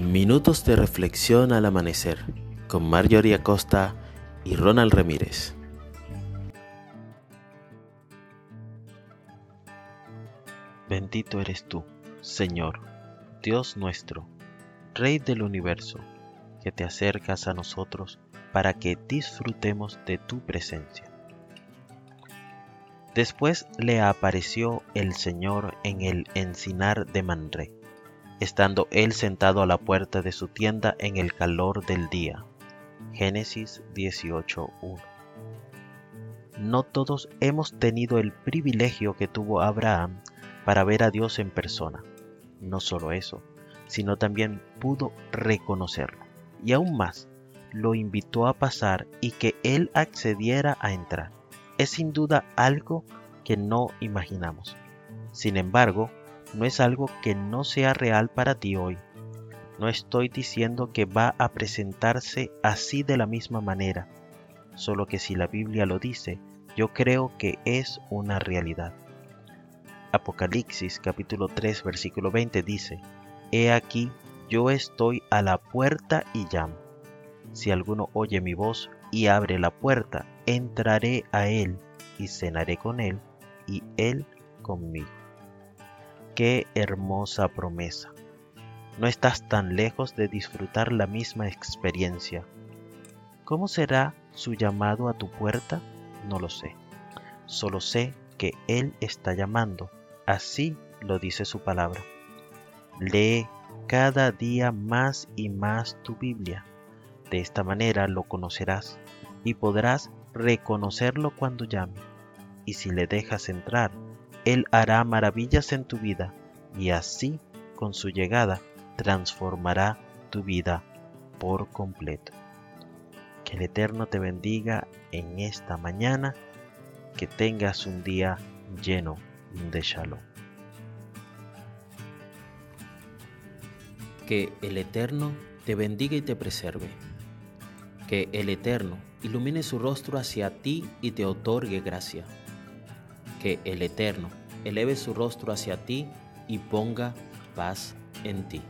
Minutos de reflexión al amanecer con Marjorie Acosta y Ronald Ramírez. Bendito eres tú, Señor, Dios nuestro, Rey del universo, que te acercas a nosotros para que disfrutemos de tu presencia. Después le apareció el Señor en el encinar de Manré, estando él sentado a la puerta de su tienda en el calor del día. Génesis 18.1 No todos hemos tenido el privilegio que tuvo Abraham para ver a Dios en persona. No solo eso, sino también pudo reconocerlo. Y aún más, lo invitó a pasar y que él accediera a entrar es sin duda algo que no imaginamos. Sin embargo, no es algo que no sea real para ti hoy. No estoy diciendo que va a presentarse así de la misma manera, solo que si la Biblia lo dice, yo creo que es una realidad. Apocalipsis capítulo 3 versículo 20 dice, He aquí, yo estoy a la puerta y llamo. Si alguno oye mi voz y abre la puerta, entraré a él y cenaré con él y él conmigo. Qué hermosa promesa. No estás tan lejos de disfrutar la misma experiencia. ¿Cómo será su llamado a tu puerta? No lo sé. Solo sé que Él está llamando. Así lo dice su palabra. Lee cada día más y más tu Biblia. De esta manera lo conocerás y podrás reconocerlo cuando llame. Y si le dejas entrar, Él hará maravillas en tu vida y así, con su llegada, transformará tu vida por completo. Que el Eterno te bendiga en esta mañana, que tengas un día lleno de shalom. Que el Eterno te bendiga y te preserve. Que el Eterno ilumine su rostro hacia ti y te otorgue gracia. Que el Eterno eleve su rostro hacia ti y ponga paz en ti.